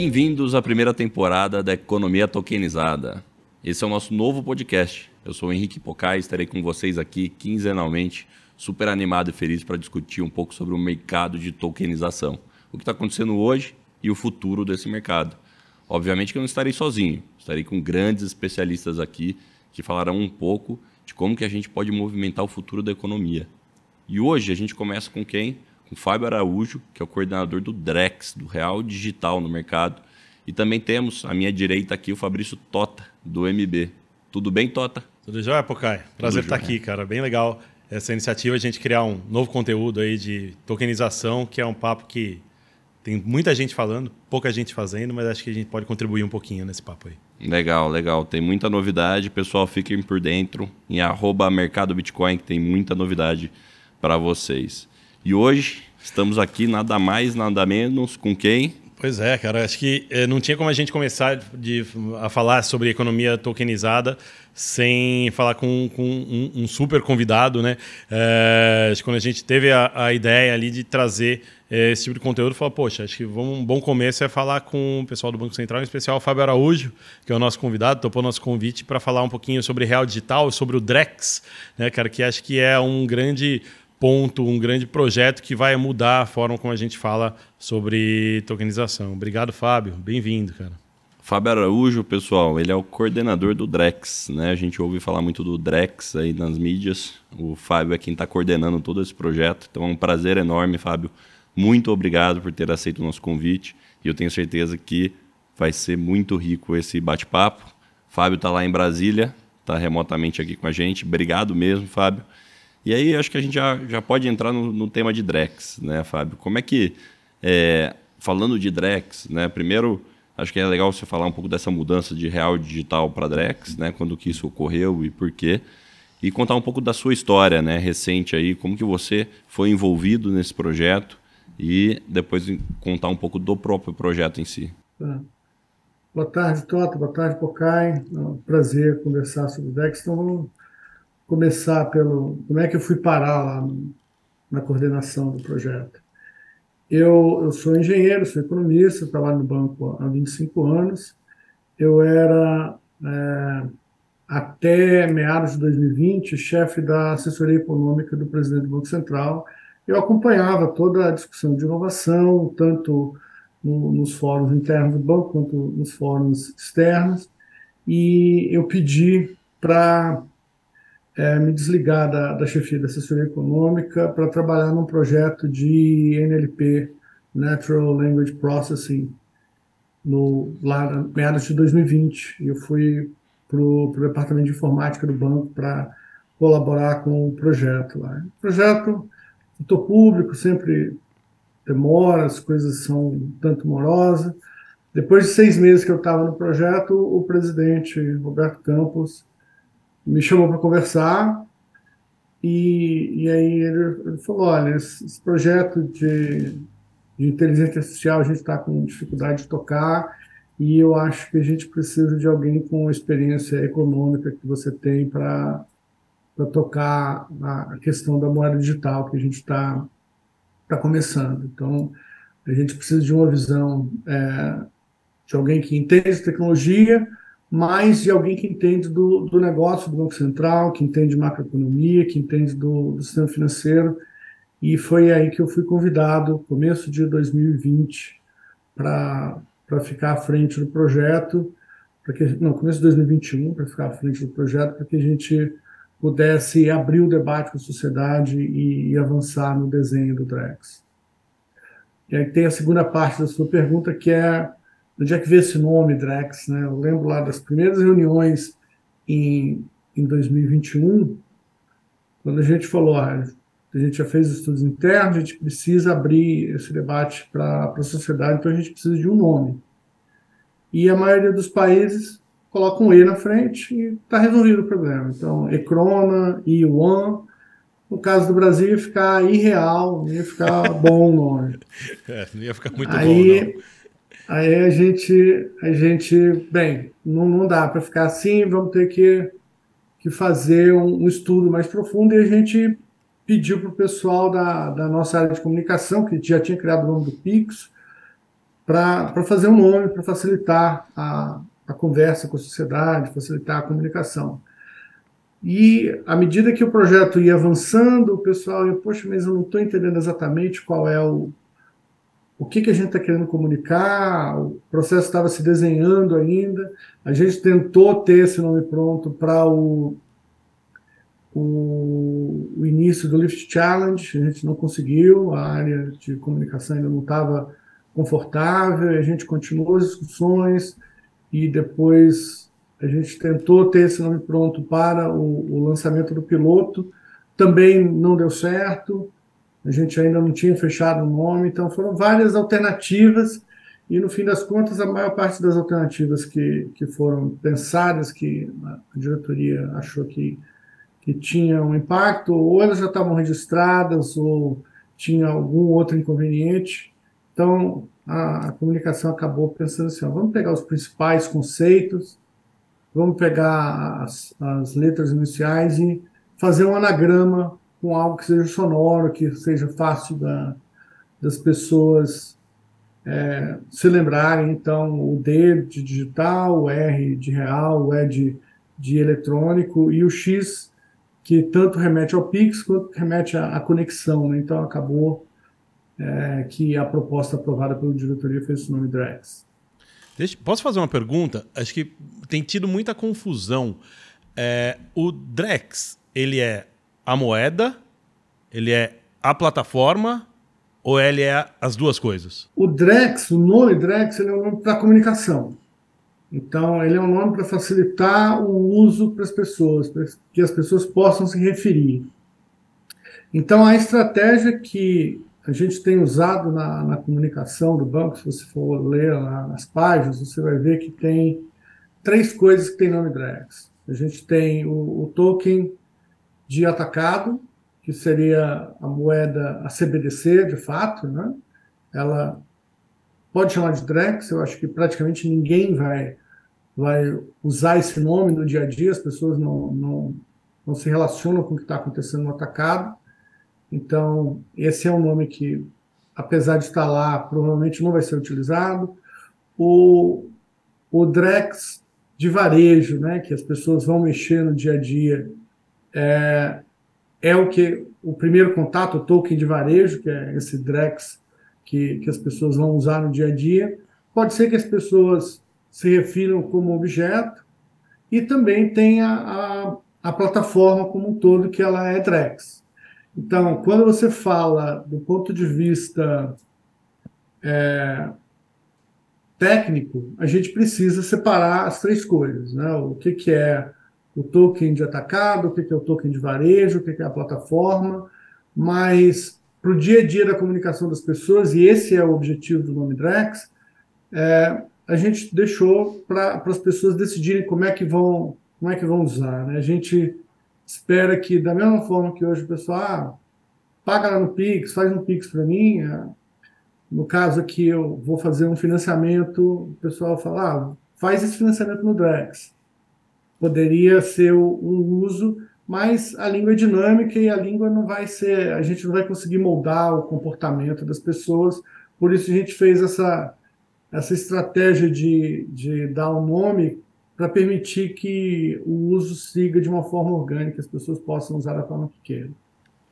Bem-vindos à primeira temporada da Economia Tokenizada. Esse é o nosso novo podcast. Eu sou o Henrique Pocai estarei com vocês aqui quinzenalmente, super animado e feliz para discutir um pouco sobre o mercado de tokenização. O que está acontecendo hoje e o futuro desse mercado. Obviamente que eu não estarei sozinho, estarei com grandes especialistas aqui que falarão um pouco de como que a gente pode movimentar o futuro da economia. E hoje a gente começa com quem? Com Fábio Araújo, que é o coordenador do Drex, do Real Digital no mercado. E também temos à minha direita aqui o Fabrício Tota, do MB. Tudo bem, Tota? Tudo jóia, Pocai? Prazer estar aqui, cara. Bem legal essa iniciativa, a gente criar um novo conteúdo aí de tokenização, que é um papo que tem muita gente falando, pouca gente fazendo, mas acho que a gente pode contribuir um pouquinho nesse papo aí. Legal, legal. Tem muita novidade. Pessoal, fiquem por dentro em arroba Mercado Bitcoin, que tem muita novidade para vocês. E hoje estamos aqui nada mais, nada menos com quem? Pois é, cara. Acho que eh, não tinha como a gente começar de, a falar sobre economia tokenizada sem falar com, com um, um, super convidado, né? É, quando a gente teve a, a ideia ali de trazer é, esse tipo de conteúdo, falou, poxa, acho que um bom começo é falar com o pessoal do Banco Central, em especial o Fábio Araújo, que é o nosso convidado, topou nosso convite para falar um pouquinho sobre Real Digital, sobre o Drex, né, cara, que acho que é um grande ponto, um grande projeto que vai mudar a forma como a gente fala sobre tokenização. Obrigado, Fábio. Bem-vindo, cara. Fábio Araújo, pessoal, ele é o coordenador do Drex, né? A gente ouve falar muito do Drex aí nas mídias. O Fábio é quem está coordenando todo esse projeto. Então é um prazer enorme, Fábio. Muito obrigado por ter aceito o nosso convite. E eu tenho certeza que vai ser muito rico esse bate-papo. Fábio está lá em Brasília, está remotamente aqui com a gente. Obrigado mesmo, Fábio. E aí acho que a gente já, já pode entrar no, no tema de Drex, né, Fábio? Como é que, é, falando de Drex, né, primeiro acho que é legal você falar um pouco dessa mudança de real digital para Drex, né, quando que isso ocorreu e por quê, e contar um pouco da sua história, né, recente aí, como que você foi envolvido nesse projeto e depois contar um pouco do próprio projeto em si. Tá. Boa tarde, Tota. Boa tarde, Pocai. É um prazer conversar sobre o Drex. Então, vamos começar pelo como é que eu fui parar lá no, na coordenação do projeto. Eu, eu sou engenheiro, sou economista, trabalho no banco há 25 anos. Eu era, é, até meados de 2020, chefe da assessoria econômica do presidente do Banco Central. Eu acompanhava toda a discussão de inovação, tanto no, nos fóruns internos do banco quanto nos fóruns externos, e eu pedi para é, me desligar da, da chefia da assessoria econômica para trabalhar num projeto de NLP, Natural Language Processing, no, lá no meados de 2020. Eu fui para o departamento de informática do banco para colaborar com o projeto lá. O projeto, estou público, sempre demora, as coisas são um tanto morosas. Depois de seis meses que eu estava no projeto, o presidente Roberto Campos me chamou para conversar e, e aí ele, ele falou, olha, esse, esse projeto de, de, inteligência artificial a gente está com dificuldade de tocar e eu acho que a gente precisa de alguém com experiência econômica que você tem para tocar a, questão da moeda digital que a gente está tá começando. Então, a gente precisa de uma visão é, de alguém que entende tecnologia, mas de alguém que entende do, do negócio do Banco Central, que entende macroeconomia, que entende do, do sistema financeiro. E foi aí que eu fui convidado, começo de 2020, para ficar à frente do projeto, que não, começo de 2021, para ficar à frente do projeto, para que a gente pudesse abrir o debate com a sociedade e, e avançar no desenho do Drex. E aí tem a segunda parte da sua pergunta, que é onde é que veio esse nome, Drex? Né? Eu lembro lá das primeiras reuniões em, em 2021, quando a gente falou, ah, a gente já fez estudos internos, a gente precisa abrir esse debate para a sociedade, então a gente precisa de um nome. E a maioria dos países coloca um E na frente e está resolvido o problema. Então, Ecrona, Yuan, no caso do Brasil ia ficar irreal, não ia ficar bom o nome. É, não ia ficar muito Aí, bom, não. Aí a gente, a gente bem, não, não dá para ficar assim, vamos ter que, que fazer um, um estudo mais profundo e a gente pediu para o pessoal da, da nossa área de comunicação, que já tinha criado o nome do Pix, para fazer um nome, para facilitar a, a conversa com a sociedade, facilitar a comunicação. E à medida que o projeto ia avançando, o pessoal ia, poxa, mas eu não estou entendendo exatamente qual é o, o que, que a gente está querendo comunicar, o processo estava se desenhando ainda, a gente tentou ter esse nome pronto para o, o, o, início do Lift Challenge, a gente não conseguiu, a área de comunicação ainda não estava confortável, a gente continuou as discussões e depois a gente tentou ter esse nome pronto para o, o lançamento do piloto, também não deu certo, a gente ainda não tinha fechado o nome, então foram várias alternativas e no fim das contas a maior parte das alternativas que, que foram pensadas, que a diretoria achou que, que tinha um impacto, ou elas já estavam registradas ou tinha algum outro inconveniente, então, a, a comunicação acabou pensando assim: ó, vamos pegar os principais conceitos, vamos pegar as, as letras iniciais e fazer um anagrama com algo que seja sonoro, que seja fácil da, das pessoas é, se lembrarem. Então, o D de digital, o R de real, o E de, de eletrônico e o X que tanto remete ao Pix quanto remete à, à conexão. Né? Então, acabou é, que a proposta aprovada pela diretoria fez esse nome Drex. Deixa, posso fazer uma pergunta? Acho que tem tido muita confusão. É, o Drex, ele é a moeda, ele é a plataforma ou ele é as duas coisas? O Drex, o nome Drex, ele é um nome para comunicação. Então, ele é um nome para facilitar o uso para as pessoas, para que as pessoas possam se referir. Então, a estratégia que a gente tem usado na, na, comunicação do banco, se você for ler lá nas páginas, você vai ver que tem três coisas que tem nome Drex. A gente tem o, o, token de atacado, que seria a moeda, a CBDC, de fato, né? Ela pode chamar de Drex, eu acho que praticamente ninguém vai, vai usar esse nome no dia a dia, as pessoas não, não, não se relacionam com o que está acontecendo no atacado. Então, esse é um nome que, apesar de estar lá, provavelmente não vai ser utilizado. O, o Drex de varejo, né, que as pessoas vão mexer no dia a dia, é, é o que o primeiro contato, o token de varejo, que é esse Drex que, que as pessoas vão usar no dia a dia. Pode ser que as pessoas se refiram como objeto e também tem a, a, a plataforma como um todo, que ela é Drex. Então, quando você fala do ponto de vista é, técnico, a gente precisa separar as três coisas. Né? O que, que é o token de atacado, o que, é o token de varejo, o que é a plataforma, mas para o dia a dia da comunicação das pessoas, e esse é o objetivo do nome Drex, é, a gente deixou para as pessoas decidirem como é que vão, como é que vão usar. Né? A gente espera que, da mesma forma que hoje o pessoal ah, paga lá no Pix, faz um Pix para mim. É, no caso aqui, eu vou fazer um financiamento, o pessoal fala, ah, faz esse financiamento no Drex. Poderia ser um uso, mas a língua é dinâmica e a língua não vai ser, a gente não vai conseguir moldar o comportamento das pessoas, por isso a gente fez essa, essa estratégia de, de dar um nome para permitir que o uso siga de uma forma orgânica, as pessoas possam usar da forma que queiram.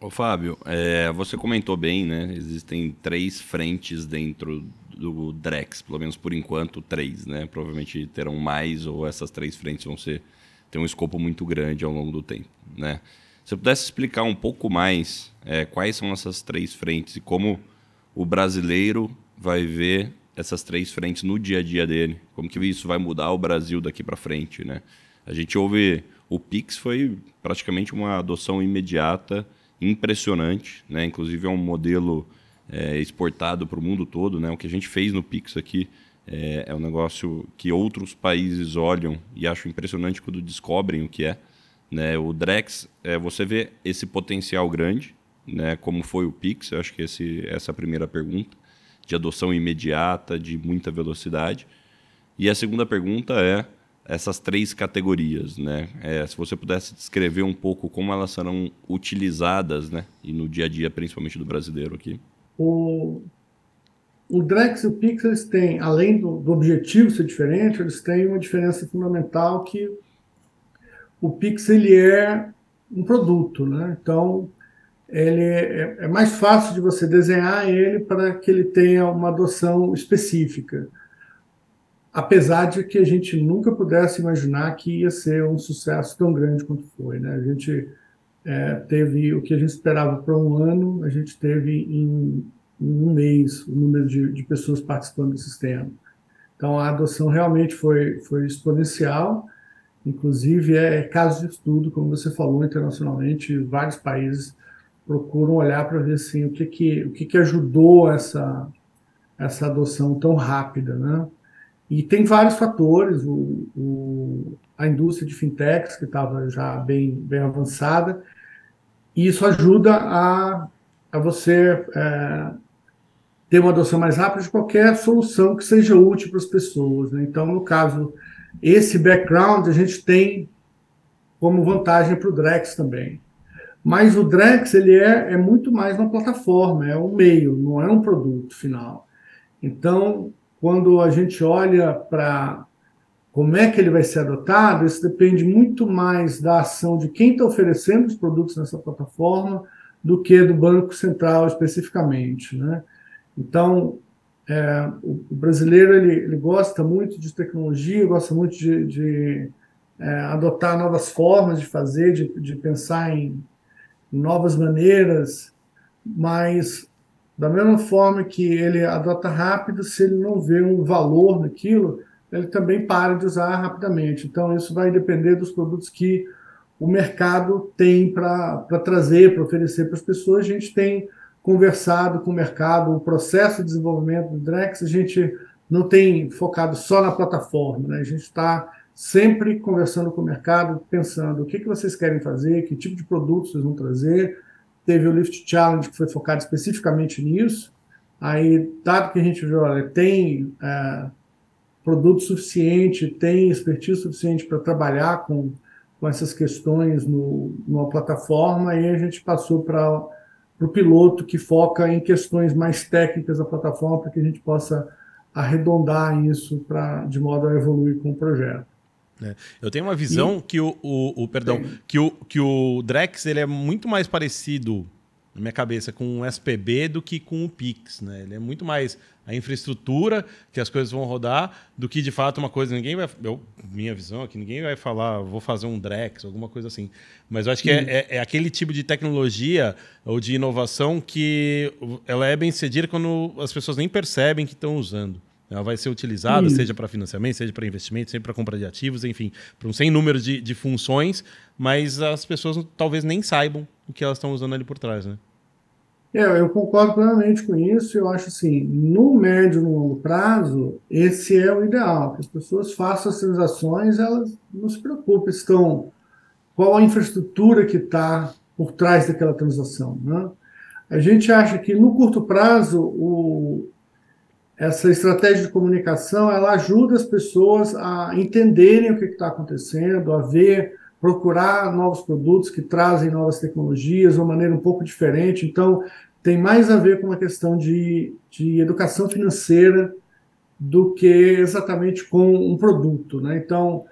Ô Fábio, é, você comentou bem, né? Existem três frentes dentro do Drex, pelo menos por enquanto três, né? Provavelmente terão mais ou essas três frentes vão ser ter um escopo muito grande ao longo do tempo, né? Se você pudesse explicar um pouco mais é, quais são essas três frentes e como o brasileiro vai ver essas três frentes no dia a dia dele, como que isso vai mudar o Brasil daqui para frente, né? A gente ouve o Pix foi praticamente uma adoção imediata, impressionante, né? Inclusive é um modelo é, exportado para o mundo todo, né? O que a gente fez no Pix aqui é, é um negócio que outros países olham e acham impressionante quando descobrem o que é. Né? O Drex, é, você vê esse potencial grande, né? Como foi o Pix? Eu acho que esse, essa é a primeira pergunta de adoção imediata, de muita velocidade. E a segunda pergunta é essas três categorias, né? É, se você pudesse descrever um pouco como elas serão utilizadas, né? E no dia a dia, principalmente do brasileiro aqui. O, o Drex e o Pix eles têm, além do, do, objetivo ser diferente, eles têm uma diferença fundamental que o Pix ele é um produto, né? Então ele é, é mais fácil de você desenhar ele para que ele tenha uma adoção específica apesar de que a gente nunca pudesse imaginar que ia ser um sucesso tão grande quanto foi. Né? A gente é, teve o que a gente esperava para um ano, a gente teve em, em um mês o número de, de, pessoas participando do sistema. Então a adoção realmente foi, foi exponencial, inclusive é, é caso de estudo, como você falou, internacionalmente, vários países procuram olhar para ver assim, o que, que, o que, que ajudou essa, essa adoção tão rápida. Né? E tem vários fatores, o, o, a indústria de fintechs, que estava já bem, bem avançada, e isso ajuda a, a você é, ter uma adoção mais rápida de qualquer solução que seja útil para as pessoas. Né? Então, no caso, esse background a gente tem como vantagem para o Drex também. Mas o Drex ele é, é muito mais uma plataforma, é um meio, não é um produto final. Então, quando a gente olha para como é que ele vai ser adotado, isso depende muito mais da ação de quem está oferecendo os produtos nessa plataforma do que do Banco Central especificamente. Né? Então, é, o, brasileiro ele, ele, gosta muito de tecnologia, gosta muito de, de é, adotar novas formas de fazer, de, de pensar em novas maneiras, mas da mesma forma que ele adota rápido, se ele não vê um valor naquilo, ele também para de usar rapidamente. Então, isso vai depender dos produtos que o mercado tem para trazer, para oferecer para as pessoas. A gente tem conversado com o mercado, o processo de desenvolvimento do Drex, a gente não tem focado só na plataforma, né? a gente está sempre conversando com o mercado, pensando o que, que vocês querem fazer, que tipo de produtos vocês vão trazer, teve o Lift Challenge, que foi focado especificamente nisso. Aí, dado que a gente viu, olha, tem é, produto suficiente, tem expertise suficiente para trabalhar com, com essas questões no, numa plataforma, aí a gente passou para o piloto que foca em questões mais técnicas da plataforma, para que a gente possa arredondar isso pra, de modo a evoluir com o projeto. É. Eu tenho uma visão e... que o, o, o perdão, que o, que o Drex ele é muito mais parecido na minha cabeça com o SPB do que com o Pix, né? Ele é muito mais a infraestrutura que as coisas vão rodar do que de fato uma coisa ninguém vai, eu, minha visão aqui ninguém vai falar vou fazer um Drex alguma coisa assim, mas eu acho que é, é, é, aquele tipo de tecnologia ou de inovação que ela é bem cedida quando as pessoas nem percebem que estão usando. Ela vai ser utilizada, seja para financiamento, seja para investimento, seja para compra de ativos, enfim, para um sem número de, de funções, mas as pessoas talvez nem saibam o que elas estão usando ali por trás, né? É, eu concordo plenamente com isso. Eu acho assim, no médio e no longo prazo, esse é o ideal, que as pessoas façam as transações, elas não se preocupem, estão qual a infraestrutura que está por trás daquela transação. Né? A gente acha que no curto prazo o, essa estratégia de comunicação ela ajuda as pessoas a entenderem o que está acontecendo, a ver, procurar novos produtos que trazem novas tecnologias de uma maneira um pouco diferente. Então, tem mais a ver com uma questão de, de educação financeira do que exatamente com um produto. Né? Então,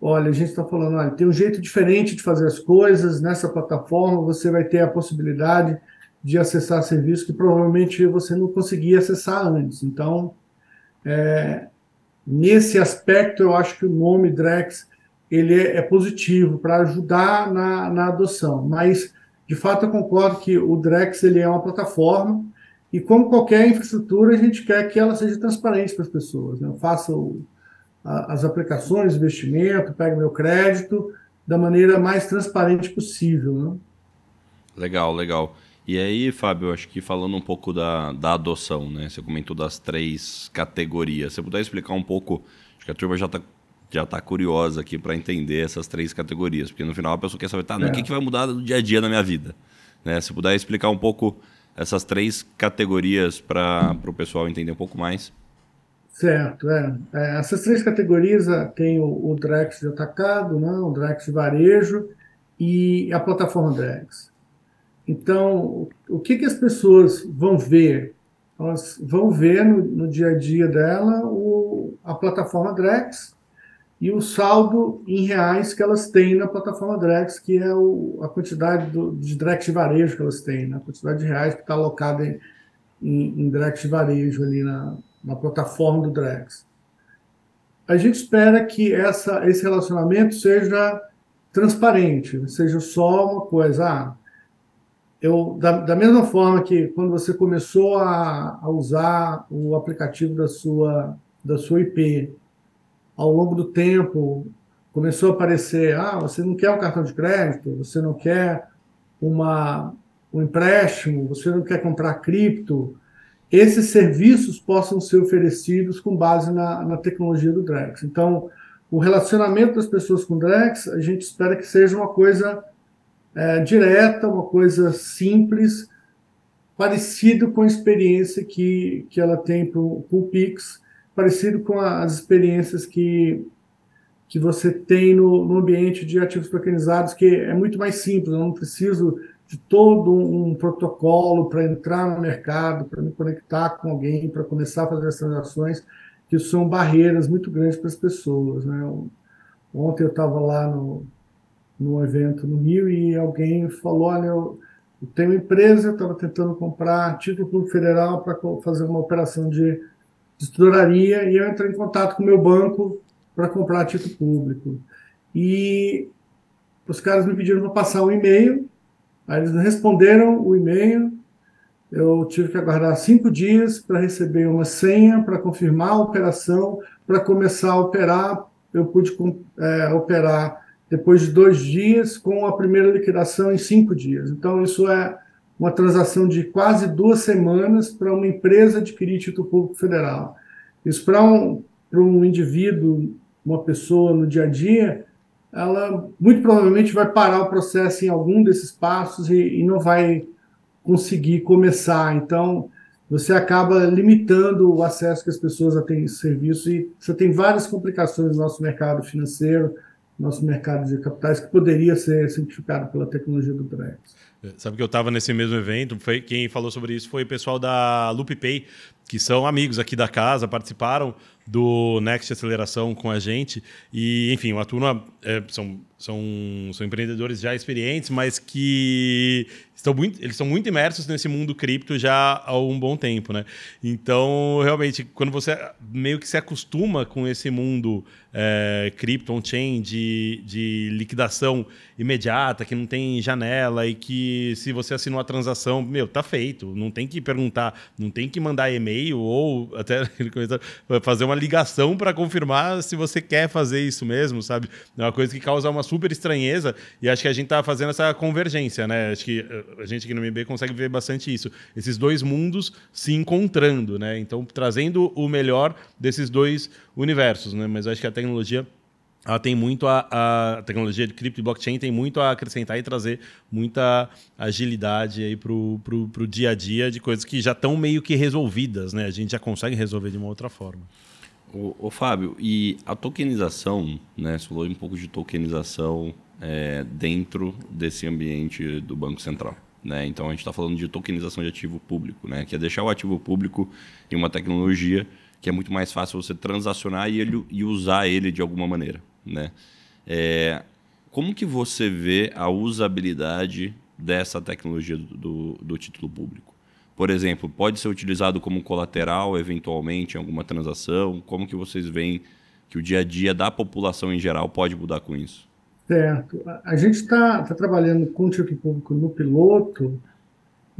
olha, a gente está falando, olha, tem um jeito diferente de fazer as coisas, nessa plataforma você vai ter a possibilidade de acessar serviços que provavelmente você não conseguia acessar antes. Então, é, nesse aspecto, eu acho que o nome Drex ele é, é positivo para ajudar na, na adoção. Mas, de fato, eu concordo que o Drex ele é uma plataforma e, como qualquer infraestrutura, a gente quer que ela seja transparente para as pessoas. Né? Eu faço a, as aplicações, investimento, pego meu crédito da maneira mais transparente possível. Né? Legal, legal. E aí, Fábio, acho que falando um pouco da, da adoção, né? Você comentou das três categorias. Você puder explicar um pouco, acho que a turma já está já tá curiosa aqui para entender essas três categorias, porque no final a pessoa quer saber, tá, é. o que, que vai mudar do dia a dia na minha vida? Né? Se puder explicar um pouco essas três categorias para o pessoal entender um pouco mais. Certo, é. é essas três categorias ah, tem o, o Drex de atacado, né? o Drex de varejo e a plataforma Drex. Então, o que, que as pessoas vão ver elas vão ver no, no dia a dia dela o, a plataforma Drex e o saldo em reais que elas têm na plataforma Drex, que é o, a quantidade do, de Drex de varejo que elas têm, né? a quantidade de reais que está alocada em, em, em Drex de varejo ali na, na plataforma do Drex. A gente espera que essa, esse relacionamento seja transparente, seja só uma coisa. Ah, eu, da, da mesma forma que quando você começou a, a usar o aplicativo da sua, da sua IP, ao longo do tempo começou a aparecer, ah, você não quer um cartão de crédito, você não quer uma, um empréstimo, você não quer comprar cripto, esses serviços possam ser oferecidos com base na, na tecnologia do Drex. Então, o relacionamento das pessoas com o Drex, a gente espera que seja uma coisa é, direta, uma coisa simples, parecido com a experiência que, que ela tem com o Pix, parecido com as experiências que, que você tem no, no ambiente de ativos tokenizados, que é muito mais simples, eu não preciso de todo um protocolo para entrar no mercado, para me conectar com alguém, para começar a fazer as transações, que são barreiras muito grandes para as pessoas. Né? Ontem eu estava lá no, num evento no Rio e alguém falou: Olha, eu, tenho empresa, eu estava tentando comprar título federal para fazer uma operação de, tesouraria e eu entrei em contato com o meu banco para comprar título público. E os caras me pediram para passar um e-mail, aí eles responderam o e-mail. Eu tive que aguardar cinco dias para receber uma senha para confirmar a operação, para começar a operar. Eu pude é, operar depois de dois dias, com a primeira liquidação em cinco dias. Então, isso é uma transação de quase duas semanas para uma empresa adquirir título público federal. Isso para um, para um indivíduo, uma pessoa no dia a dia, ela muito provavelmente vai parar o processo em algum desses passos e, e não vai conseguir começar. Então, você acaba limitando o acesso que as pessoas a têm esse serviço e você tem várias complicações no nosso mercado financeiro, nosso mercado de capitais que poderia ser simplificado pela tecnologia do Drex. Sabe que eu estava nesse mesmo evento, foi, quem falou sobre isso foi o pessoal da LoopPay, que são amigos aqui da casa, participaram do Next Aceleração com a gente. E, enfim, uma turma é, são, são, são empreendedores já experientes, mas que estão muito, eles estão muito imersos nesse mundo cripto já há um bom tempo, né? Então, realmente, quando você meio que se acostuma com esse mundo é, cripto, on-chain, de, de liquidação imediata, que não tem janela e que se você assinou a transação, meu, tá feito. Não tem que perguntar, não tem que mandar e-mail ou até fazer uma ligação para confirmar se você quer fazer isso mesmo, sabe? É uma coisa que causa uma super estranheza e acho que a gente tá fazendo essa convergência, né? Acho que eh, a gente aqui no MB consegue ver bastante isso. Esses dois mundos se encontrando, né? Então, trazendo o melhor desses dois universos, né? Mas acho que a tecnologia ela tem muito a, a tecnologia de cripto e blockchain tem muito a acrescentar e trazer muita agilidade aí pro, pro dia a dia de coisas que já estão meio que resolvidas, né? A gente já consegue resolver de uma outra forma. O, o Fábio, e a tokenização, né? Você falou um pouco de tokenização é, dentro desse ambiente do Banco Central. Né? Então a gente está falando de tokenização de ativo público, né? que é deixar o ativo público em uma tecnologia que é muito mais fácil você transacionar e, ele, e usar ele de alguma maneira. Né? É, como que você vê a usabilidade dessa tecnologia do, do, título público? Por exemplo, pode ser utilizado como colateral eventualmente em alguma transação? Como que vocês veem que o dia a dia da população em geral pode mudar com isso? Certo. A gente está tá trabalhando com o título público no piloto,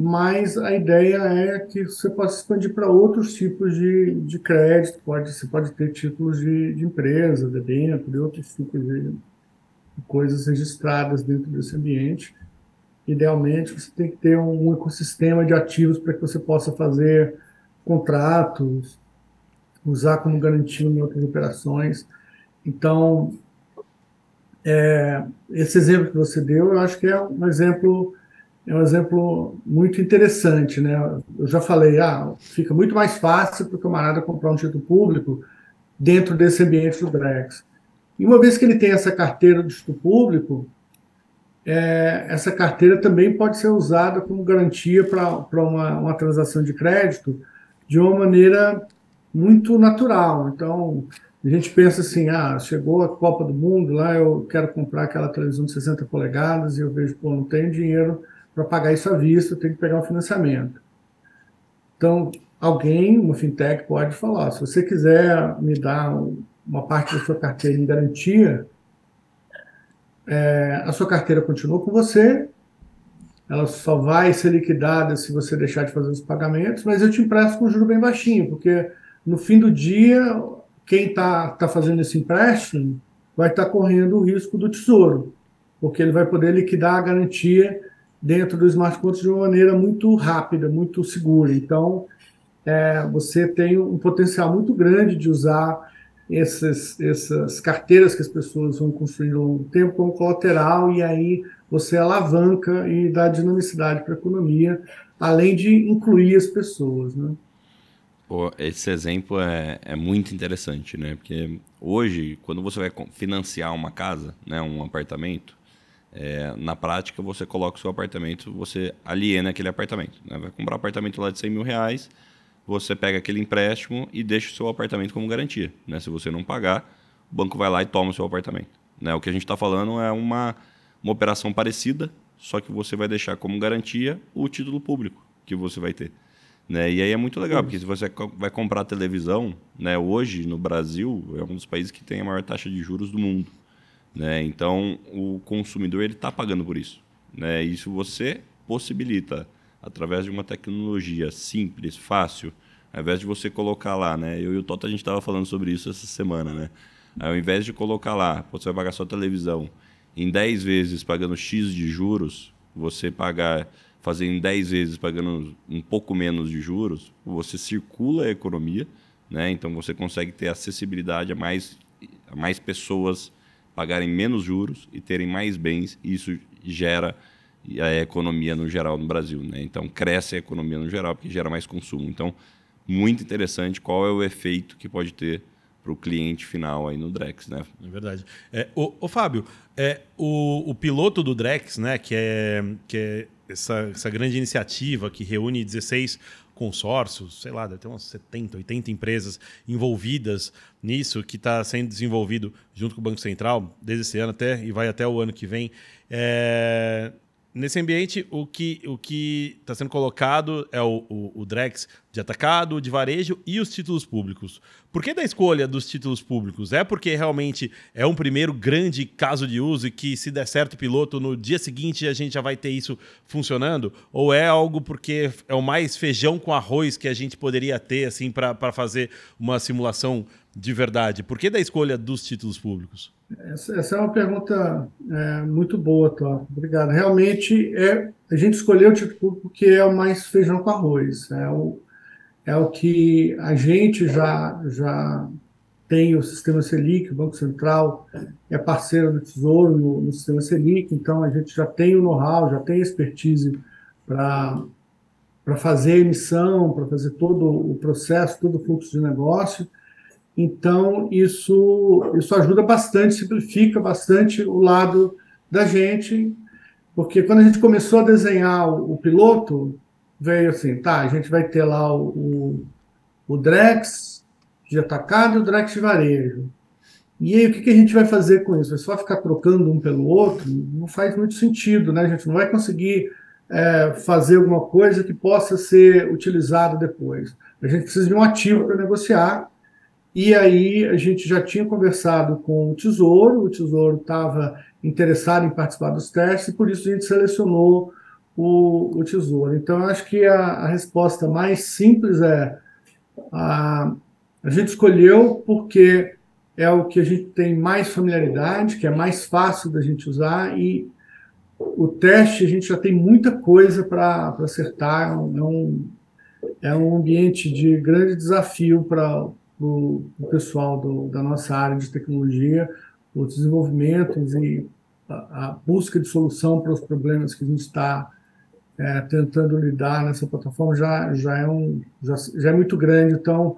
mas a ideia é que você possa expandir para outros tipos de, de crédito. Pode, você pode ter títulos de, de empresa, de outros tipos de coisas registradas dentro desse ambiente. Idealmente, você tem que ter um ecossistema de ativos para que você possa fazer contratos, usar como garantia em outras operações. Então, é, esse exemplo que você deu, eu acho que é um exemplo é um exemplo muito interessante, né? Eu já falei, ah, fica muito mais fácil para o camarada comprar um título público dentro desse ambiente do Drex. E uma vez que ele tem essa carteira de título público, é, essa carteira também pode ser usada como garantia para uma, uma transação de crédito de uma maneira muito natural. Então, a gente pensa assim, ah, chegou a Copa do Mundo, lá eu quero comprar aquela televisão de 60 polegadas e eu vejo, pô, não tenho dinheiro para pagar isso à vista, tenho que pegar um financiamento. Então, alguém, uma fintech, pode falar, se você quiser me dar uma parte da sua carteira em garantia, é, a sua carteira continua com você, ela só vai ser liquidada se você deixar de fazer os pagamentos, mas eu te empresto com juro bem baixinho, porque no fim do dia, quem está tá fazendo esse empréstimo vai estar tá correndo o risco do tesouro, porque ele vai poder liquidar a garantia dentro do smart contract de uma maneira muito rápida, muito segura. Então, é, você tem um potencial muito grande de usar essas, essas carteiras que as pessoas vão construindo ao longo do tempo como colateral e aí você alavanca e dá dinamicidade para a economia, além de incluir as pessoas, né? Esse exemplo é, é muito interessante, né? Porque hoje, quando você vai financiar uma casa, né, um apartamento, é, na prática você coloca o seu apartamento, você aliena aquele apartamento. Né? Vai comprar um apartamento lá de 100 mil reais, você pega aquele empréstimo e deixa o seu apartamento como garantia. Né? Se você não pagar, o banco vai lá e toma o seu apartamento. Né? O que a gente está falando é uma, uma operação parecida, só que você vai deixar como garantia o título público que você vai ter. Né? E aí é muito legal, porque se você vai comprar televisão, né? hoje no Brasil é um dos países que tem a maior taxa de juros do mundo. Né? Então o consumidor ele está pagando por isso. Né? Isso você possibilita através de uma tecnologia simples, fácil, ao invés de você colocar lá, né? Eu e o Toto a gente estava falando sobre isso essa semana, né? Ao invés de colocar lá, você vai pagar sua televisão em 10 vezes pagando X de juros, você pagar fazer em 10 vezes pagando um pouco menos de juros, você circula a economia, né? Então você consegue ter acessibilidade a mais a mais pessoas pagarem menos juros e terem mais bens, e isso gera a economia no geral no Brasil. Né? Então, cresce a economia no geral, porque gera mais consumo. Então, muito interessante qual é o efeito que pode ter para o cliente final aí no Drex, né? É verdade. É, o, o Fábio, é, o, o piloto do Drex, né, que é, que é essa, essa grande iniciativa que reúne 16 consórcios, sei lá, deve ter umas 70, 80 empresas envolvidas nisso, que está sendo desenvolvido junto com o Banco Central desde esse ano até e vai até o ano que vem. É, Nesse ambiente, o que o que está sendo colocado é o, o, o, Drex de atacado, de varejo e os títulos públicos. Por que da escolha dos títulos públicos? É porque realmente é um primeiro grande caso de uso e que, se der certo o piloto, no dia seguinte a gente já vai ter isso funcionando? Ou é algo porque é o mais feijão com arroz que a gente poderia ter assim para fazer uma simulação de verdade? Por que da escolha dos títulos públicos? Essa, é uma pergunta é, muito boa, Tó. Obrigado. Realmente, é, a gente escolheu o título público porque é o mais feijão com arroz. É o, é o que a gente já, já tem o sistema Selic, o Banco Central é parceiro do Tesouro no, no sistema Selic, então a gente já tem o know-how, já tem expertise para fazer a emissão, para fazer todo o processo, todo o fluxo de negócio. Então, isso, isso ajuda bastante, simplifica bastante o lado da gente, porque quando a gente começou a desenhar o, o piloto, veio assim, tá, a gente vai ter lá o, o, o Drex de atacado e o Drex de varejo. E aí, o que, que a gente vai fazer com isso? É só ficar trocando um pelo outro? Não faz muito sentido, né? A gente não vai conseguir é, fazer alguma coisa que possa ser utilizado depois. A gente precisa de um ativo para negociar e aí a gente já tinha conversado com o Tesouro, o Tesouro estava interessado em participar dos testes, e por isso a gente selecionou o, o Tesouro. Então, acho que a, a resposta mais simples é a, a gente escolheu porque é o que a gente tem mais familiaridade, que é mais fácil da gente usar, e o teste a gente já tem muita coisa para acertar, é um, é um ambiente de grande desafio para o pessoal do, da nossa área de tecnologia, os desenvolvimentos e a, a busca de solução para os problemas que a gente está é, tentando lidar nessa plataforma já, já, é um, já, já é muito grande. Então,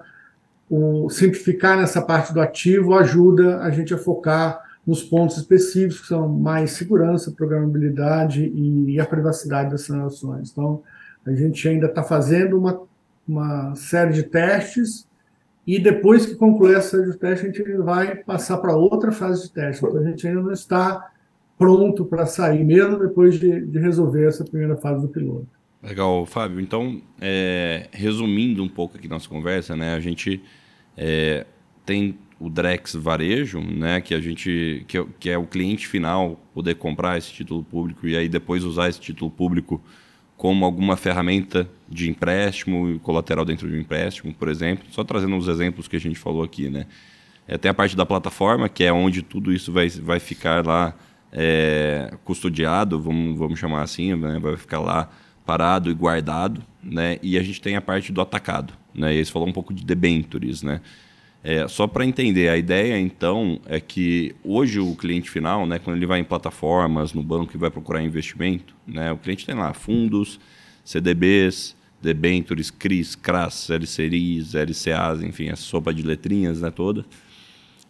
o simplificar nessa parte do ativo ajuda a gente a focar nos pontos específicos, que são mais segurança, programabilidade e, e a privacidade das transações. Então, a gente ainda está fazendo uma uma série de testes e depois que concluir essa série de testes, a gente vai passar para outra fase de teste. Então, a gente ainda não está pronto para sair, mesmo depois de, de, resolver essa primeira fase do piloto. Legal, Fábio. Então, é, resumindo um pouco aqui nossa conversa, né, a gente é, tem o Drex Varejo, né, que a gente que, é que é o cliente final poder comprar esse título público e aí depois usar esse título público como alguma ferramenta de empréstimo colateral dentro de um empréstimo, por exemplo. Só trazendo os exemplos que a gente falou aqui, né? É, tem a parte da plataforma, que é onde tudo isso vai, vai ficar lá é, custodiado, vamos, vamos chamar assim, né? vai ficar lá parado e guardado, né? E a gente tem a parte do atacado, né? E eles falam um pouco de debentures, né? É, só para entender, a ideia então é que hoje o cliente final, né, quando ele vai em plataformas, no banco e vai procurar investimento, né, o cliente tem lá fundos, CDBs, debentures, CRIs, CRAS, LCRIs, LCAs, enfim, a sopa de letrinhas né, toda.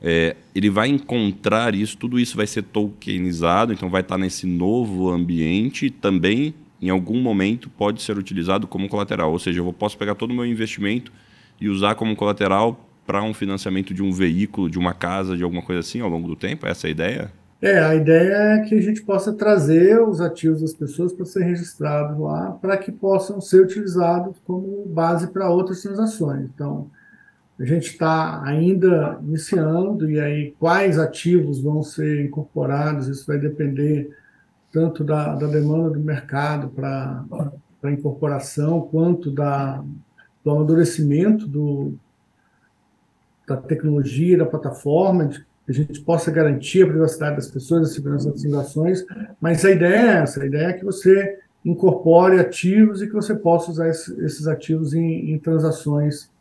É, ele vai encontrar isso, tudo isso vai ser tokenizado, então vai estar nesse novo ambiente também, em algum momento, pode ser utilizado como colateral. Ou seja, eu posso pegar todo o meu investimento e usar como colateral para um financiamento de um veículo, de uma casa, de alguma coisa assim ao longo do tempo? Essa é a ideia? É, a ideia é que a gente possa trazer os ativos das pessoas para ser registrados lá, para que possam ser utilizados como base para outras transações. Então, a gente está ainda iniciando, e aí quais ativos vão ser incorporados, isso vai depender tanto da, da demanda do mercado para a incorporação, quanto da, do amadurecimento do, da tecnologia, da plataforma, de que a gente possa garantir a privacidade das pessoas, a segurança das transações, mas a ideia é essa, a ideia é que você incorpore ativos e que você possa usar esses ativos em, em transações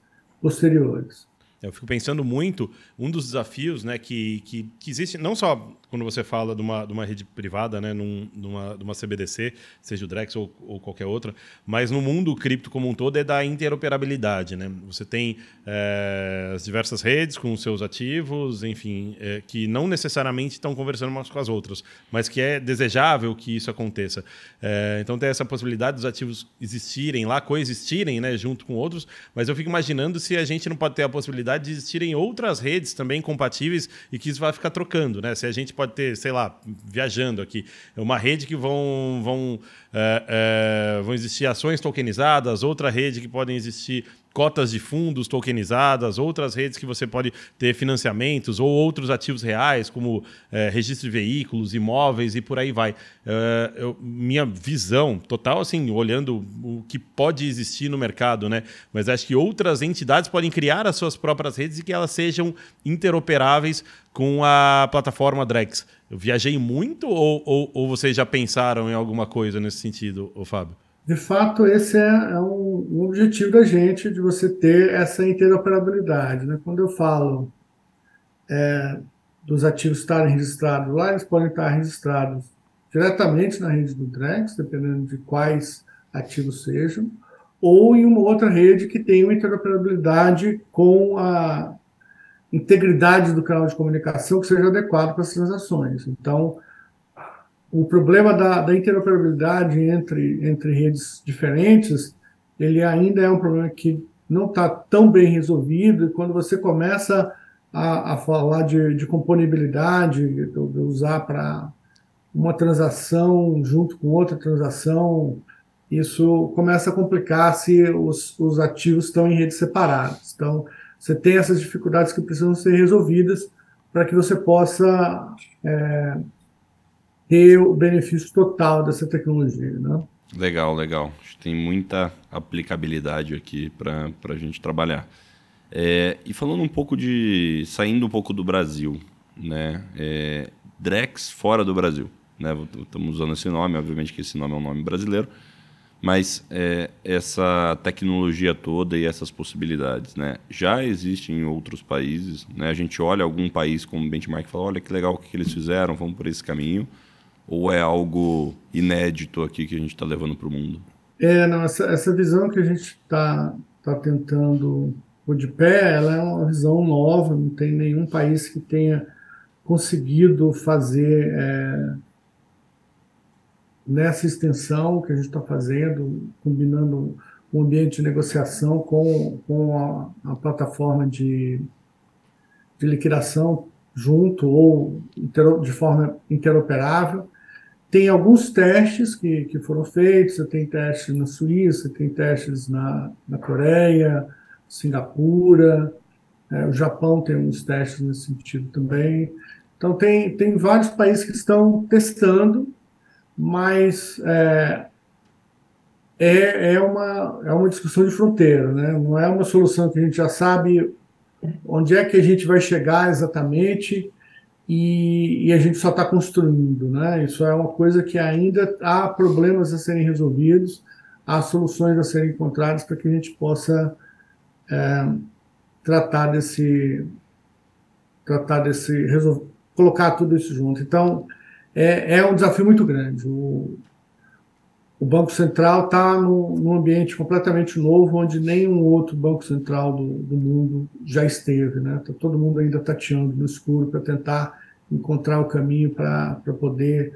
posteriores. Eu fico pensando muito, um dos desafios né, que, que, que existe, não só quando você fala de uma, de uma rede privada, né, num, numa, de uma CBDC, seja o Drex ou, ou, qualquer outra, mas no mundo cripto como um todo é da interoperabilidade. Né? Você tem é, as diversas redes com seus ativos, enfim, é, que não necessariamente estão conversando umas com as outras, mas que é desejável que isso aconteça. É, então tem essa possibilidade dos ativos existirem lá, coexistirem né, junto com outros, mas eu fico imaginando se a gente não pode ter a possibilidade de existirem outras redes também compatíveis e que isso vai ficar trocando. Né? Se a gente pode ter, sei lá, viajando aqui, uma rede que vão, vão, é, é, vão existir ações tokenizadas, outra rede que podem existir cotas de fundos tokenizadas, outras redes que você pode ter financiamentos ou outros ativos reais, como é, registro de veículos, imóveis e por aí vai. É, eu, minha visão total, assim, olhando o que pode existir no mercado, né? Mas acho que outras entidades podem criar as suas próprias redes e que elas sejam interoperáveis com a plataforma Drex. Eu viajei muito ou, ou, ou vocês já pensaram em alguma coisa nesse sentido, Fábio? De fato, esse é, é um, um, objetivo da gente, de você ter essa interoperabilidade. Né? Quando eu falo é, dos ativos estarem registrados lá, eles podem estar registrados diretamente na rede do Drex, dependendo de quais ativos sejam, ou em uma outra rede que tenha uma interoperabilidade com a integridade do canal de comunicação que seja adequado para as transações. Então, o problema da, da interoperabilidade entre, entre redes diferentes, ele ainda é um problema que não está tão bem resolvido, e quando você começa a, a falar de, de componibilidade, de, de usar para uma transação junto com outra transação, isso começa a complicar se os, os ativos estão em redes separadas. Então, você tem essas dificuldades que precisam ser resolvidas para que você possa é, ter o benefício total dessa tecnologia. Né? Legal, legal. Tem muita aplicabilidade aqui para a gente trabalhar. É, e falando um pouco de. saindo um pouco do Brasil, né? É, Drex fora do Brasil. Né? Estamos usando esse nome, obviamente que esse nome é um nome brasileiro, mas é, essa tecnologia toda e essas possibilidades né? já existem em outros países. Né? A gente olha algum país como benchmark e fala: olha que legal o que eles fizeram, vamos por esse caminho ou é algo inédito aqui que a gente está levando para o mundo? É, não, essa, essa visão que a gente está tá tentando pôr de pé, ela é uma visão nova, não tem nenhum país que tenha conseguido fazer é, nessa extensão que a gente está fazendo, combinando um ambiente de negociação com, com a, a plataforma de, de liquidação junto ou de forma interoperável. Tem alguns testes que, que foram feitos, você tem testes na Suíça, tem testes na, na Coreia, Singapura, é, o Japão tem uns testes nesse sentido também. Então, tem, tem vários países que estão testando, mas é, é, é, uma, é uma discussão de fronteira, né? não é uma solução que a gente já sabe onde é que a gente vai chegar exatamente e, e a gente só está construindo. Né? Isso é uma coisa que ainda há problemas a serem resolvidos, há soluções a serem encontradas para que a gente possa é, tratar desse tratar desse resolver, colocar tudo isso junto. Então é, é um desafio muito grande. O, o Banco Central está num ambiente completamente novo, onde nenhum outro Banco Central do, do mundo já esteve. Né? Tá todo mundo ainda tateando no escuro para tentar encontrar o caminho para poder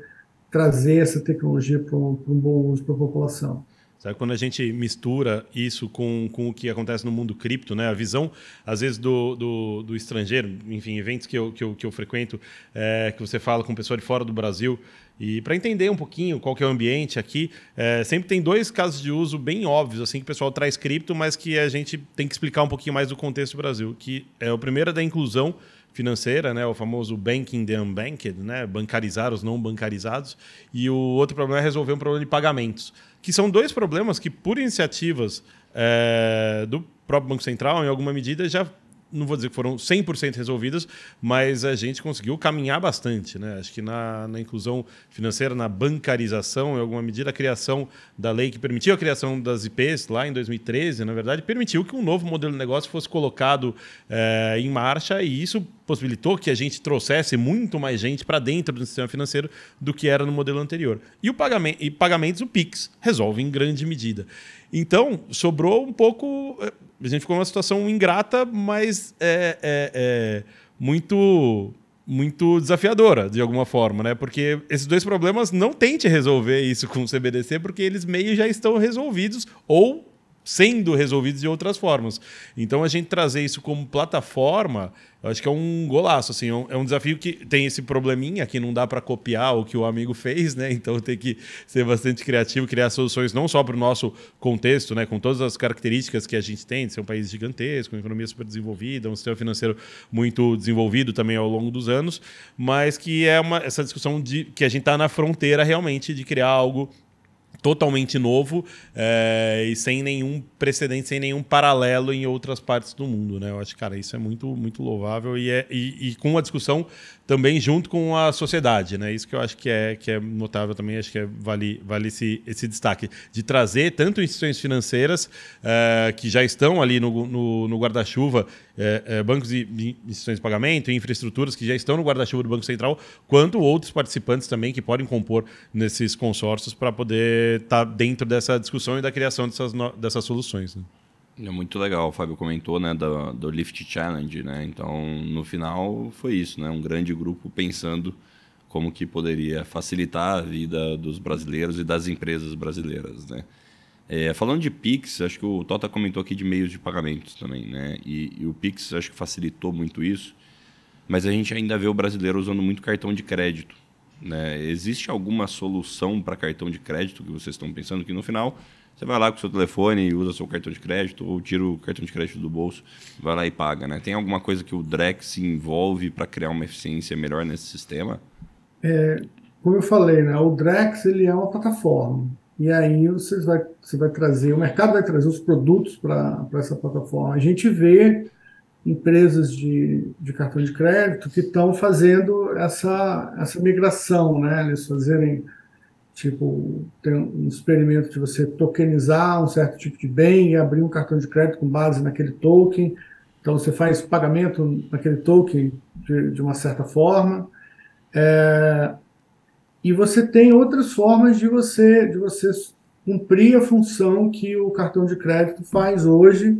trazer essa tecnologia para um, um bom uso para a população. Sabe, quando a gente mistura isso com, com o que acontece no mundo cripto, né? a visão, às vezes, do, do, do estrangeiro, enfim, eventos que eu, que eu, que eu frequento, é, que você fala com pessoa de fora do Brasil, e para entender um pouquinho qual que é o ambiente aqui, é, sempre tem dois casos de uso bem óbvios, assim, que o pessoal traz cripto, mas que a gente tem que explicar um pouquinho mais do contexto do Brasil, que é o primeiro é da inclusão financeira, né, o famoso banking the unbanked, né, bancarizar os não bancarizados, e o outro problema é resolver um problema de pagamentos que são dois problemas que, por iniciativas é, do próprio Banco Central, em alguma medida, já não vou dizer que foram 100% resolvidas, mas a gente conseguiu caminhar bastante. Né? Acho que na, na, inclusão financeira, na bancarização, em alguma medida, a criação da lei que permitiu a criação das IPs lá em 2013, na verdade, permitiu que um novo modelo de negócio fosse colocado é, em marcha e isso possibilitou que a gente trouxesse muito mais gente para dentro do sistema financeiro do que era no modelo anterior. E, o pagamento, e pagamentos, o PIX, resolve em grande medida. Então, sobrou um pouco eh, a gente ficou numa situação ingrata, mas é, é, é, muito muito desafiadora, de alguma forma, né? Porque esses dois problemas não tente resolver isso com o CBDC, porque eles meio já estão resolvidos ou sendo resolvidos de outras formas. Então a gente trazer isso como plataforma, eu acho que é um golaço, assim, é um é desafio que tem esse probleminha que não dá para copiar o que o amigo fez, né? Então tem que ser bastante criativo, criar soluções não só para o nosso contexto, né, com todas as características que a gente tem, de ser um país gigantesco, uma economia super desenvolvida, um sistema financeiro muito desenvolvido também ao longo dos anos, mas que é uma essa discussão de que a gente está na fronteira realmente de criar algo totalmente novo é, e sem nenhum precedente, sem nenhum paralelo em outras partes do mundo, né? Eu acho, cara, isso é muito, muito louvável e, é, e, e com a discussão também junto com a sociedade, né? Isso que eu acho que é, que é notável também, acho que é, vale, vale esse, esse destaque de trazer tanto instituições financeiras é, que já estão ali no, no, no guarda-chuva, é, bancos e instituições de pagamento, infraestruturas que já estão no guarda-chuva do Banco Central, quanto outros participantes também que podem compor nesses consórcios para poder estar tá dentro dessa discussão e da criação dessas, dessas soluções. Né? É muito legal, o Fábio comentou, né, do, do Lift Challenge, né? Então, no final foi isso, né? Um grande grupo pensando como que poderia facilitar a vida dos brasileiros e das empresas brasileiras, né? É, falando de Pix, acho que o Tota comentou aqui de meios de pagamentos também, né? E, e, o Pix acho que facilitou muito isso, mas a gente ainda vê o brasileiro usando muito cartão de crédito, né? Existe alguma solução para cartão de crédito que vocês estão pensando que no final você vai lá com o seu telefone e usa seu cartão de crédito ou tira o cartão de crédito do bolso, vai lá e paga, né? Tem alguma coisa que o Drex se envolve para criar uma eficiência melhor nesse sistema? É, como eu falei, né? O Drex ele é uma plataforma. E aí você vai, você vai trazer, o mercado vai trazer os produtos para essa plataforma. A gente vê empresas de, de cartão de crédito que estão fazendo essa, essa migração, né? Eles fazerem Tipo, um experimento de você tokenizar um certo tipo de bem e abrir um cartão de crédito com base naquele token. Então, você faz pagamento naquele token de, de uma certa forma. É, e você tem outras formas de você, de você cumprir a função que o cartão de crédito faz hoje,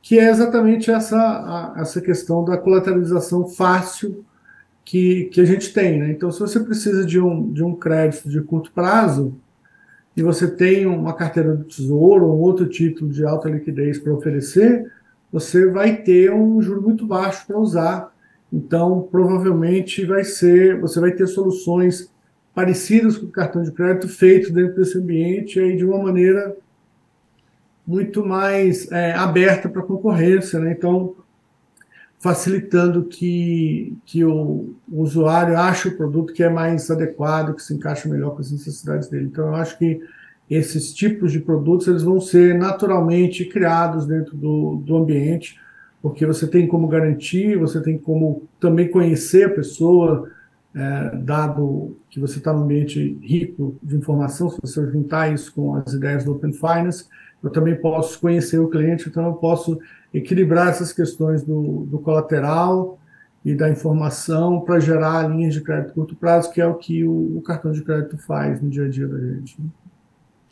que é exatamente essa, a, essa questão da colateralização fácil que, que a gente tem. Né? Então, se você precisa de um, de um crédito de curto prazo, e você tem uma carteira do tesouro ou outro título de alta liquidez para oferecer, você vai ter um juro muito baixo para usar. Então, provavelmente vai ser, você vai ter soluções parecidas com o cartão de crédito feito dentro desse ambiente aí de uma maneira muito mais é, aberta para a concorrência, né? Então, facilitando que, que o, usuário ache o produto que é mais adequado, que se encaixa melhor com as necessidades dele. Então, eu acho que esses tipos de produtos eles vão ser naturalmente criados dentro do, do ambiente, porque você tem como garantir, você tem como também conhecer a pessoa, é, dado que você está num ambiente rico de informação, se você juntar isso com as ideias do Open Finance, eu também posso conhecer o cliente, então eu posso equilibrar essas questões do, do colateral e da informação para gerar linhas de crédito curto prazo, que é o que o, o, cartão de crédito faz no dia a dia da gente. Né?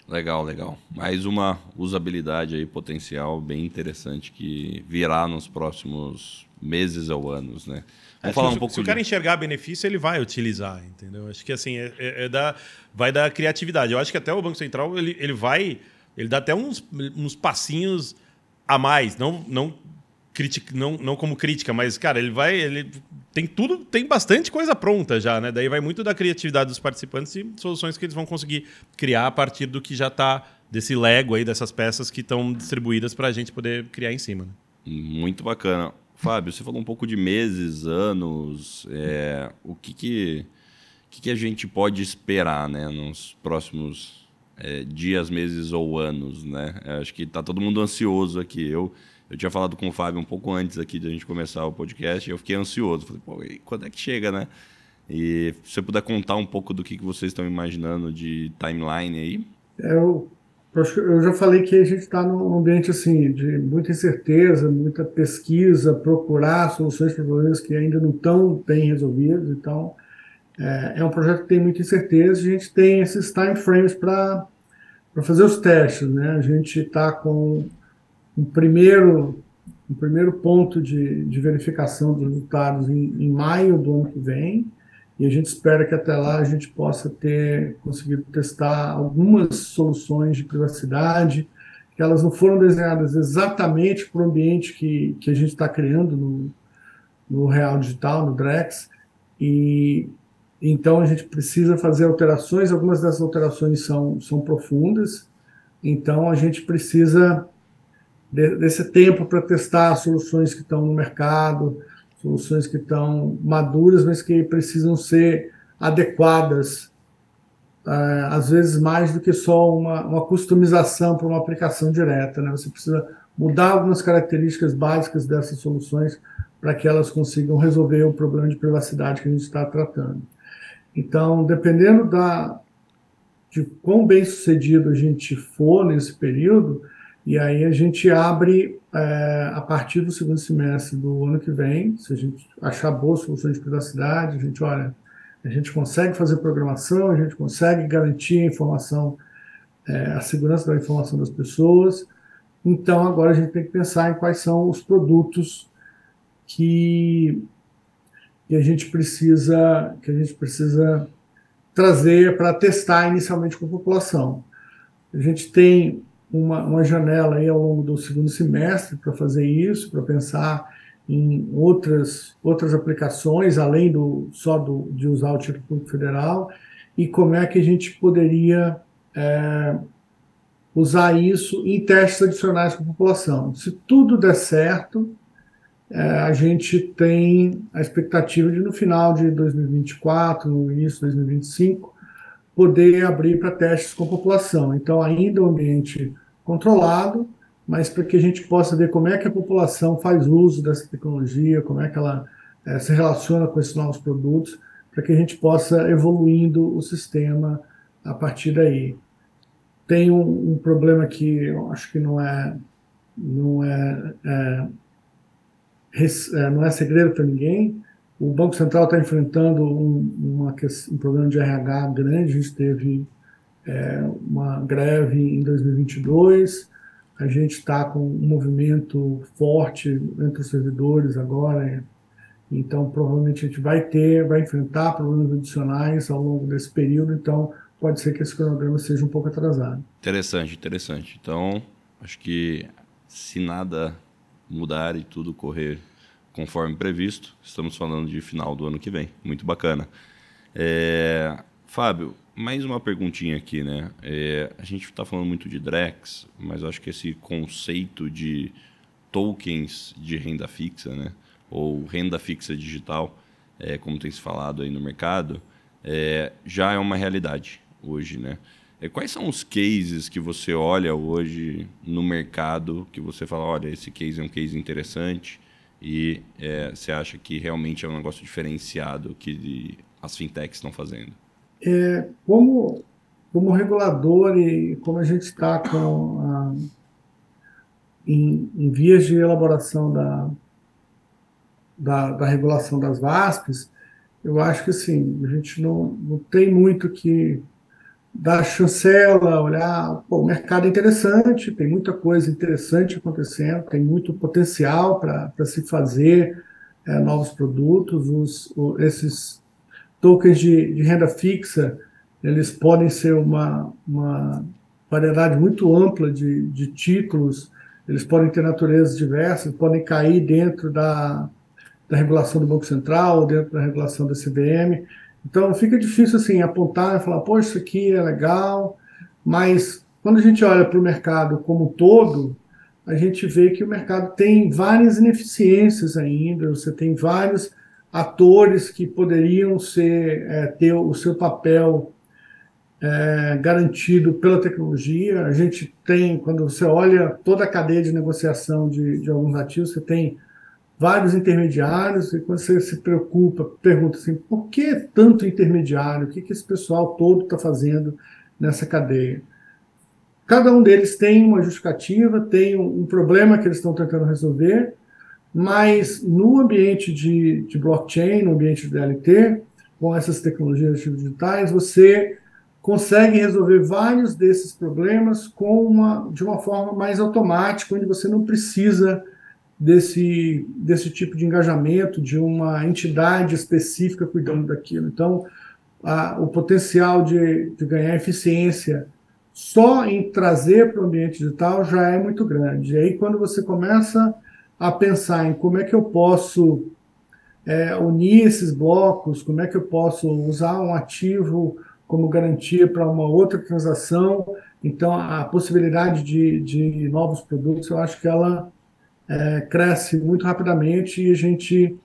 Legal, legal. Mais uma usabilidade aí potencial bem interessante que virá nos próximos meses ou anos, né? Vamos falar um se, pouco se o cara enxergar benefício, ele vai utilizar, entendeu? Acho que assim, é, é, é da, vai da criatividade. Eu acho que até o Banco Central ele, ele vai ele dá até uns, uns passinhos a mais, não, não, critica, não, não como crítica, mas, cara, ele vai. Ele tem tudo, tem bastante coisa pronta já, né? Daí vai muito da criatividade dos participantes e soluções que eles vão conseguir criar a partir do que já está desse Lego aí, dessas peças que estão distribuídas para a gente poder criar em cima. Né? Muito bacana. Fábio, você falou um pouco de meses, anos, é, o que que, que que a gente pode esperar né, nos próximos é, dias, meses ou anos, né? Acho que está todo mundo ansioso aqui. Eu, eu tinha falado com o Fábio um pouco antes aqui de a gente começar o podcast e eu fiquei ansioso. Falei, pô, quando é que chega, né? E se você puder contar um pouco do que, que vocês estão imaginando de timeline aí. É, eu, eu já falei que a gente está num ambiente assim de muita incerteza, muita pesquisa, procurar soluções para problemas que ainda não estão bem resolvidos. Então, é, é um projeto que tem muita incerteza. A gente tem esses time frames para para fazer os testes. Né? A gente está com um primeiro, um primeiro ponto de, de verificação dos resultados em, em, maio do ano que vem, e a gente espera que até lá a gente possa ter conseguido testar algumas soluções de privacidade, que elas não foram desenhadas exatamente para o ambiente que, que a gente está criando no, no Real Digital, no Drex, e então a gente precisa fazer alterações, algumas dessas alterações são, são profundas, então a gente precisa de, desse tempo para testar soluções que estão no mercado, soluções que estão maduras, mas que precisam ser adequadas, uh, às vezes mais do que só uma, uma customização para uma aplicação direta. Né? Você precisa mudar algumas características básicas dessas soluções para que elas consigam resolver o problema de privacidade que a gente está tratando. Então, dependendo da, de quão bem sucedido a gente for nesse período, e aí a gente abre é, a partir do segundo semestre do ano que vem, se a gente achar boas soluções de privacidade, a gente olha, a gente consegue fazer programação, a gente consegue garantir a informação, é, a segurança da informação das pessoas. Então agora a gente tem que pensar em quais são os produtos que que a gente precisa que a gente precisa trazer para testar inicialmente com a população. A gente tem uma, uma janela aí ao longo do segundo semestre para fazer isso, para pensar em outras outras aplicações além do só do, de usar o título público federal e como é que a gente poderia é, usar isso em testes adicionais com a população. Se tudo der certo, a gente tem a expectativa de, no final de 2024, no início de 2025, poder abrir para testes com a população. Então, ainda um ambiente controlado, mas para que a gente possa ver como é que a população faz uso dessa tecnologia, como é que ela é, se relaciona com esses novos produtos, para que a gente possa evoluindo o sistema a partir daí. Tem um, um problema que eu acho que não é, não é, é é, não é segredo para ninguém. O Banco Central está enfrentando um, uma, um problema de RH grande. A gente teve é, uma greve em 2022. A gente está com um movimento forte entre os servidores agora. Então, provavelmente a gente vai ter, vai enfrentar problemas adicionais ao longo desse período. Então, pode ser que esse cronograma seja um pouco atrasado. Interessante, interessante. Então, acho que se nada mudar e tudo correr conforme previsto, estamos falando de final do ano que vem. Muito bacana. É, Fábio, mais uma perguntinha aqui, né? É, a gente está falando muito de Drex, mas acho que esse conceito de tokens de renda fixa, né? Ou renda fixa digital, é, como tem se falado aí no mercado, é, já é uma realidade hoje, né? Quais são os cases que você olha hoje no mercado que você fala, olha, esse case é um case interessante e é, você acha que realmente é um negócio diferenciado que as fintechs estão fazendo? É, como, como regulador e como a gente está com a, em, em, vias de elaboração da, da, da, regulação das VASPs, eu acho que assim, a gente não, não tem muito que dar chancela, olhar, pô, o mercado é interessante, tem muita coisa interessante acontecendo, tem muito potencial para se fazer é, novos produtos, os, o, esses tokens de, de, renda fixa, eles podem ser uma, uma variedade muito ampla de, de títulos, eles podem ter naturezas diversas, podem cair dentro da, da regulação do Banco Central, dentro da regulação da CVM. Então fica difícil assim apontar e falar, pô, isso aqui é legal, mas quando a gente olha para o mercado como um todo, a gente vê que o mercado tem várias ineficiências ainda, você tem vários atores que poderiam ser, é, ter o seu papel é, garantido pela tecnologia. A gente tem, quando você olha toda a cadeia de negociação de, de alguns ativos, você tem vários intermediários, e quando você se preocupa, pergunta assim, por que tanto intermediário? O que, que esse pessoal todo está fazendo nessa cadeia? Cada um deles tem uma justificativa, tem um, problema que eles estão tentando resolver, mas no ambiente de, de blockchain, no ambiente de DLT, com essas tecnologias digitais, você consegue resolver vários desses problemas com uma, de uma forma mais automática, onde você não precisa desse, desse tipo de engajamento de uma entidade específica cuidando daquilo. Então, a, o potencial de, de ganhar eficiência só em trazer para o ambiente digital já é muito grande. E aí, quando você começa a pensar em como é que eu posso é, unir esses blocos, como é que eu posso usar um ativo como garantia para uma outra transação. Então, a possibilidade de, de novos produtos, eu acho que ela é, cresce muito rapidamente e a gente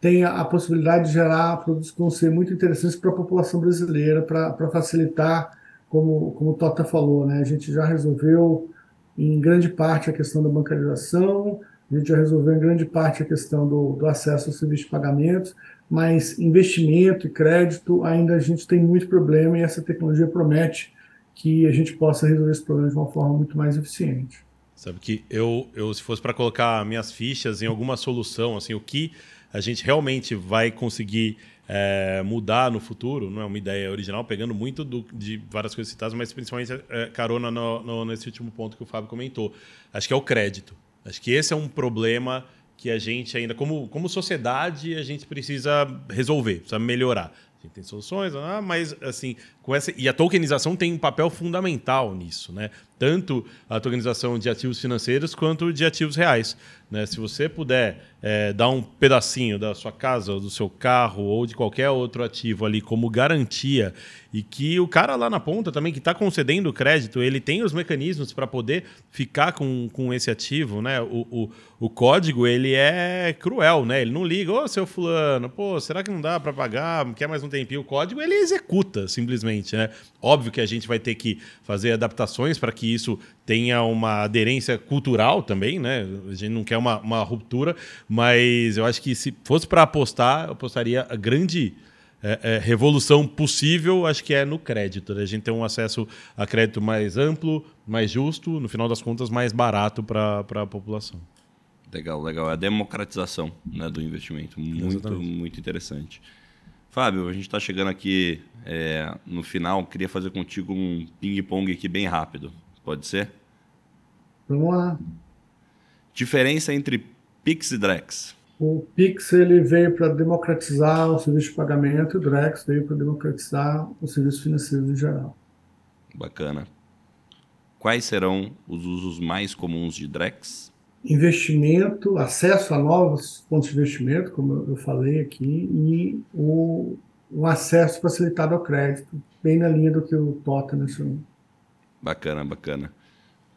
tem a, possibilidade de gerar produtos que vão ser muito interessantes para a população brasileira, para facilitar, como, como o Tota falou, né? a gente já resolveu em grande parte a questão da bancarização, a gente já resolveu em grande parte a questão do, do acesso ao serviço de pagamentos, mas investimento e crédito ainda a gente tem muito problema e essa tecnologia promete que a gente possa resolver esse problema de uma forma muito mais eficiente. Sabe que eu, eu se fosse para colocar minhas fichas em alguma solução, assim, o que a gente realmente vai conseguir é, mudar no futuro, não é uma ideia original, pegando muito do, de várias coisas citadas, mas principalmente é, carona no, no, nesse último ponto que o Fábio comentou. Acho que é o crédito. Acho que esse é um problema que a gente ainda, como, como sociedade, a gente precisa resolver, precisa melhorar. A gente tem soluções, ah, mas assim, com essa e a tokenização tem um papel fundamental nisso, né? Tanto a tokenização de ativos financeiros quanto de ativos reais. Né? Se você puder é, dar um pedacinho da sua casa, do seu carro ou de qualquer outro ativo ali como garantia e que o cara lá na ponta também que está concedendo o crédito, ele tem os mecanismos para poder ficar com, com esse ativo, né? O, o, o, código ele é cruel, né? Ele não liga, ô seu fulano, pô, será que não dá para pagar? Quer mais um tempinho? O código ele executa simplesmente, né? Óbvio que a gente vai ter que fazer adaptações para que isso tenha uma aderência cultural também, né? A gente não quer uma, uma ruptura, mas eu acho que se fosse para apostar, eu apostaria a grande é, é, revolução possível, acho que é no crédito. Né? A gente tem um acesso a crédito mais amplo, mais justo, no final das contas, mais barato para a população. Legal, legal. É a democratização né, do investimento. Muito, Exatamente. muito interessante. Fábio, a gente está chegando aqui é, no final. Queria fazer contigo um ping-pong aqui bem rápido. Pode ser? Vamos lá. Diferença entre Pix e Drex. O Pix ele veio para democratizar o serviço de pagamento e o Drex veio para democratizar o serviço financeiro em geral. Bacana. Quais serão os usos mais comuns de Drex? Investimento, acesso a novos pontos de investimento, como eu falei aqui, e o, o acesso facilitado ao crédito, bem na linha do que o Tota mencionou. Bacana, bacana.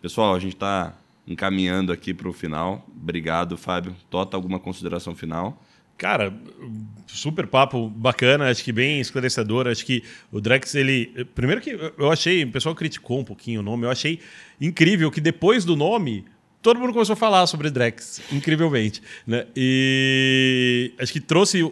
Pessoal, a gente está encaminhando aqui para o final. Obrigado, Fábio. Tota, alguma consideração final? Cara, super papo bacana, acho que bem esclarecedor. Acho que o Drex, ele. Primeiro que eu achei, o pessoal criticou um pouquinho o nome, eu achei incrível que depois do nome todo mundo começou a falar sobre Drex, incrivelmente. Né? E acho que trouxe o,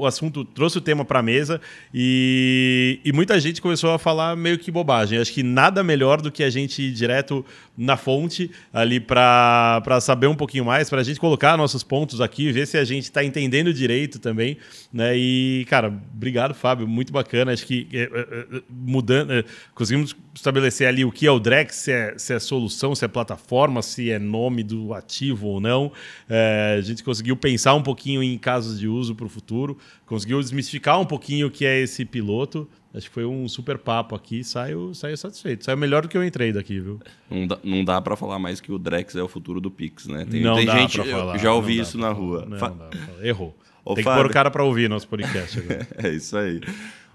o, assunto, trouxe o tema para a mesa e, e, muita gente começou a falar meio que bobagem. Acho que nada melhor do que a gente ir direto na fonte ali para saber um pouquinho mais, para a gente colocar nossos pontos aqui, ver se a gente está entendendo direito também. Né? E, cara, obrigado, Fábio, muito bacana. Acho que é, é, é mudando, é, conseguimos estabelecer ali o que é o Drex, se é, se é solução, se é plataforma, se é nome do ativo ou não. É, a gente conseguiu pensar um pouquinho em casos de uso para o futuro, conseguiu desmistificar um pouquinho o que é esse piloto. Acho que foi um super papo aqui, saiu, saiu satisfeito. Saiu melhor do que eu entrei daqui, viu? Não dá, não dá para falar mais que o Drex é o futuro do Pix, né? Tem, não tem dá gente, falar, já ouvi isso na rua. Não, Fa... não Errou. Ô, tem Fábio... que pôr o cara para ouvir nosso podcast agora. é isso aí.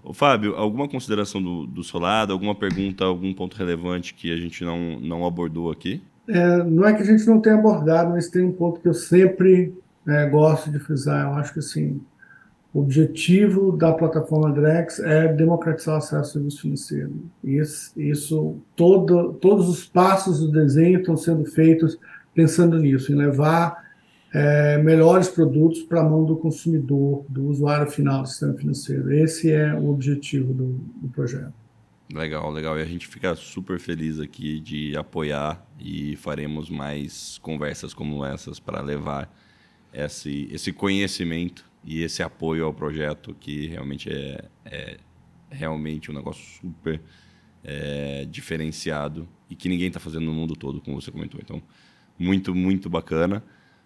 Ô, Fábio, alguma consideração do, do seu lado, alguma pergunta, algum ponto relevante que a gente não, não abordou aqui? É, não é que a gente não tenha abordado, mas tem um ponto que eu sempre é, gosto de frisar. Eu acho que assim, o objetivo da plataforma Drex é democratizar o acesso ao serviço financeiro. Isso, isso todo, todos os passos do desenho estão sendo feitos pensando nisso, em levar é, melhores produtos para a mão do consumidor, do usuário final do sistema financeiro. Esse é o objetivo do, do projeto. Legal, legal. E a gente fica super feliz aqui de apoiar e faremos mais conversas como essas para levar esse, esse conhecimento e esse apoio ao projeto que realmente é, é realmente um negócio super é, diferenciado e que ninguém está fazendo no mundo todo, como você comentou. Então, muito, muito bacana.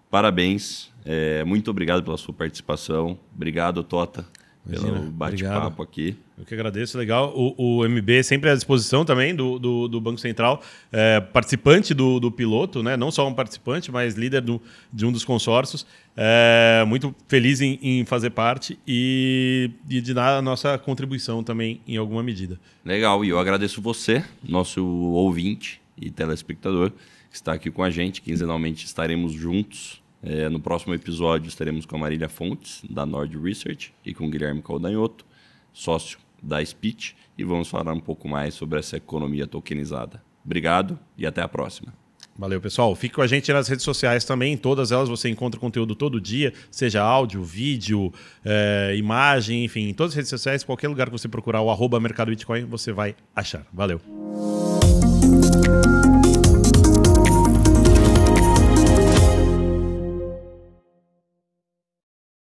Parabéns. É, muito obrigado pela sua participação. Obrigado, Tota, pelo bate-papo aqui. Eu que agradeço, legal. O, o MB sempre à disposição também do, do, do Banco Central, é, participante do, do piloto, né? não só um participante, mas líder do, de um dos consórcios. É, muito feliz em, em fazer parte e, e, de dar a nossa contribuição também em alguma medida. Legal, e eu agradeço você, nosso ouvinte e telespectador, que está aqui com a gente. Quinzenalmente estaremos juntos é, no próximo episódio estaremos com a Marília Fontes, da Nord Research, e com o Guilherme Caldanhoto, sócio da Speech, e vamos falar um pouco mais sobre essa economia tokenizada. Obrigado e até a próxima. Valeu, pessoal. Fique com a gente nas redes sociais também. Em todas elas você encontra conteúdo todo dia, seja áudio, vídeo, é, imagem, enfim, em todas as redes sociais, qualquer lugar que você procurar o arroba Mercado Bitcoin, você vai achar. Valeu.